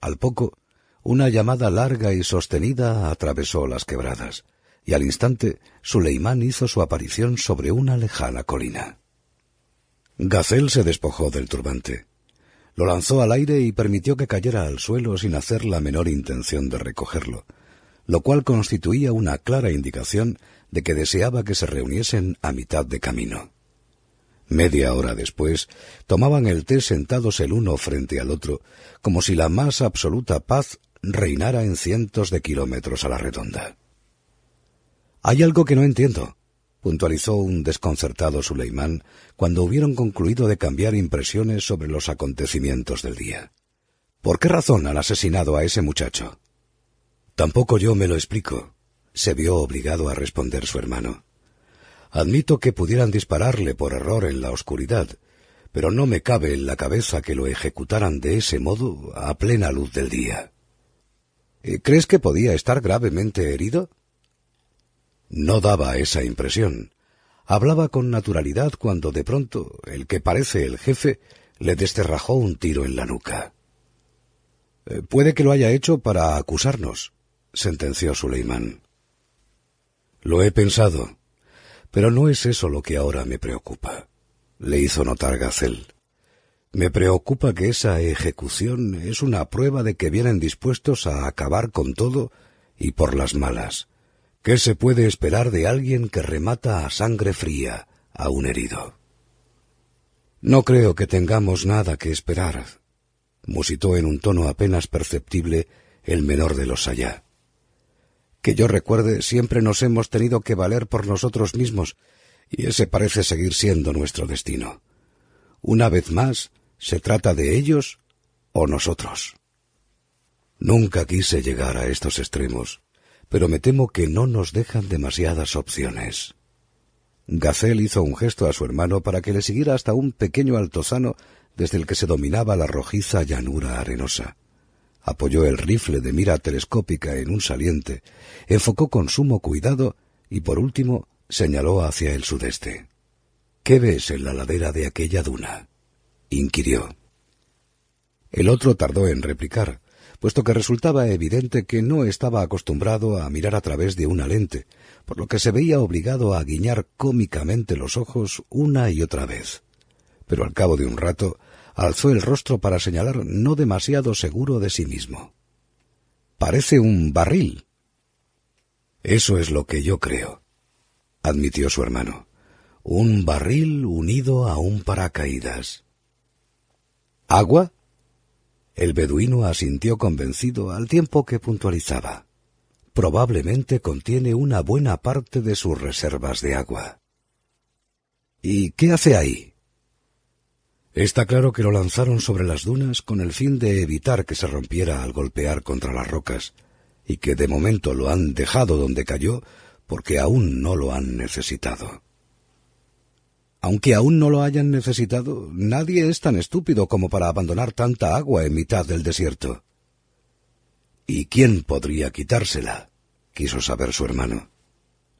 Al poco, una llamada larga y sostenida atravesó las quebradas, y al instante Suleimán hizo su aparición sobre una lejana colina. Gazel se despojó del turbante. Lo lanzó al aire y permitió que cayera al suelo sin hacer la menor intención de recogerlo, lo cual constituía una clara indicación de que deseaba que se reuniesen a mitad de camino. Media hora después, tomaban el té sentados el uno frente al otro, como si la más absoluta paz reinara en cientos de kilómetros a la redonda. Hay algo que no entiendo, puntualizó un desconcertado Suleimán cuando hubieron concluido de cambiar impresiones sobre los acontecimientos del día. ¿Por qué razón han asesinado a ese muchacho? Tampoco yo me lo explico, se vio obligado a responder su hermano. Admito que pudieran dispararle por error en la oscuridad, pero no me cabe en la cabeza que lo ejecutaran de ese modo a plena luz del día. Eh, ¿Crees que podía estar gravemente herido? No daba esa impresión. Hablaba con naturalidad cuando de pronto el que parece el jefe le desterrajó un tiro en la nuca. Eh, puede que lo haya hecho para acusarnos, sentenció Suleimán. Lo he pensado, pero no es eso lo que ahora me preocupa, le hizo notar Gazel. Me preocupa que esa ejecución es una prueba de que vienen dispuestos a acabar con todo y por las malas. ¿Qué se puede esperar de alguien que remata a sangre fría a un herido? No creo que tengamos nada que esperar, musitó en un tono apenas perceptible el menor de los allá que yo recuerde, siempre nos hemos tenido que valer por nosotros mismos, y ese parece seguir siendo nuestro destino. Una vez más, se trata de ellos o nosotros. Nunca quise llegar a estos extremos, pero me temo que no nos dejan demasiadas opciones. Gacel hizo un gesto a su hermano para que le siguiera hasta un pequeño altozano desde el que se dominaba la rojiza llanura arenosa apoyó el rifle de mira telescópica en un saliente, enfocó con sumo cuidado y por último señaló hacia el sudeste. ¿Qué ves en la ladera de aquella duna? inquirió. El otro tardó en replicar, puesto que resultaba evidente que no estaba acostumbrado a mirar a través de una lente, por lo que se veía obligado a guiñar cómicamente los ojos una y otra vez. Pero al cabo de un rato alzó el rostro para señalar no demasiado seguro de sí mismo. Parece un barril. Eso es lo que yo creo, admitió su hermano. Un barril unido a un paracaídas. ¿Agua? El beduino asintió convencido al tiempo que puntualizaba. Probablemente contiene una buena parte de sus reservas de agua. ¿Y qué hace ahí? Está claro que lo lanzaron sobre las dunas con el fin de evitar que se rompiera al golpear contra las rocas, y que de momento lo han dejado donde cayó porque aún no lo han necesitado. Aunque aún no lo hayan necesitado, nadie es tan estúpido como para abandonar tanta agua en mitad del desierto. ¿Y quién podría quitársela? quiso saber su hermano.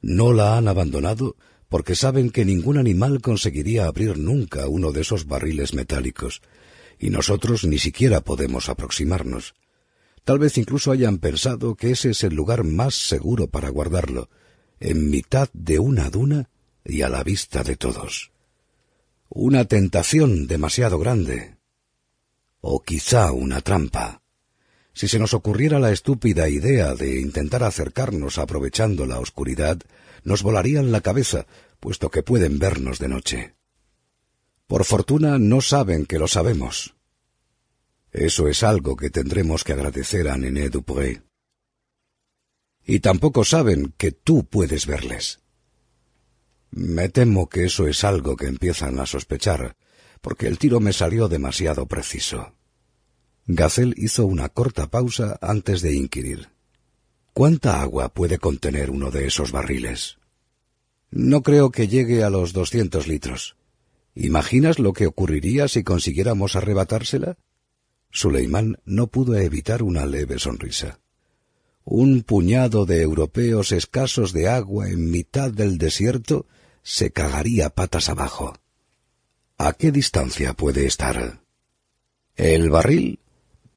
No la han abandonado porque saben que ningún animal conseguiría abrir nunca uno de esos barriles metálicos, y nosotros ni siquiera podemos aproximarnos. Tal vez incluso hayan pensado que ese es el lugar más seguro para guardarlo, en mitad de una duna y a la vista de todos. Una tentación demasiado grande. O quizá una trampa. Si se nos ocurriera la estúpida idea de intentar acercarnos aprovechando la oscuridad, nos volarían la cabeza, puesto que pueden vernos de noche. Por fortuna no saben que lo sabemos. Eso es algo que tendremos que agradecer a Nené Dupré. Y tampoco saben que tú puedes verles. Me temo que eso es algo que empiezan a sospechar, porque el tiro me salió demasiado preciso. Gazel hizo una corta pausa antes de inquirir. ¿Cuánta agua puede contener uno de esos barriles? No creo que llegue a los doscientos litros. ¿Imaginas lo que ocurriría si consiguiéramos arrebatársela? Suleimán no pudo evitar una leve sonrisa. Un puñado de europeos escasos de agua en mitad del desierto se cagaría patas abajo. ¿A qué distancia puede estar? El barril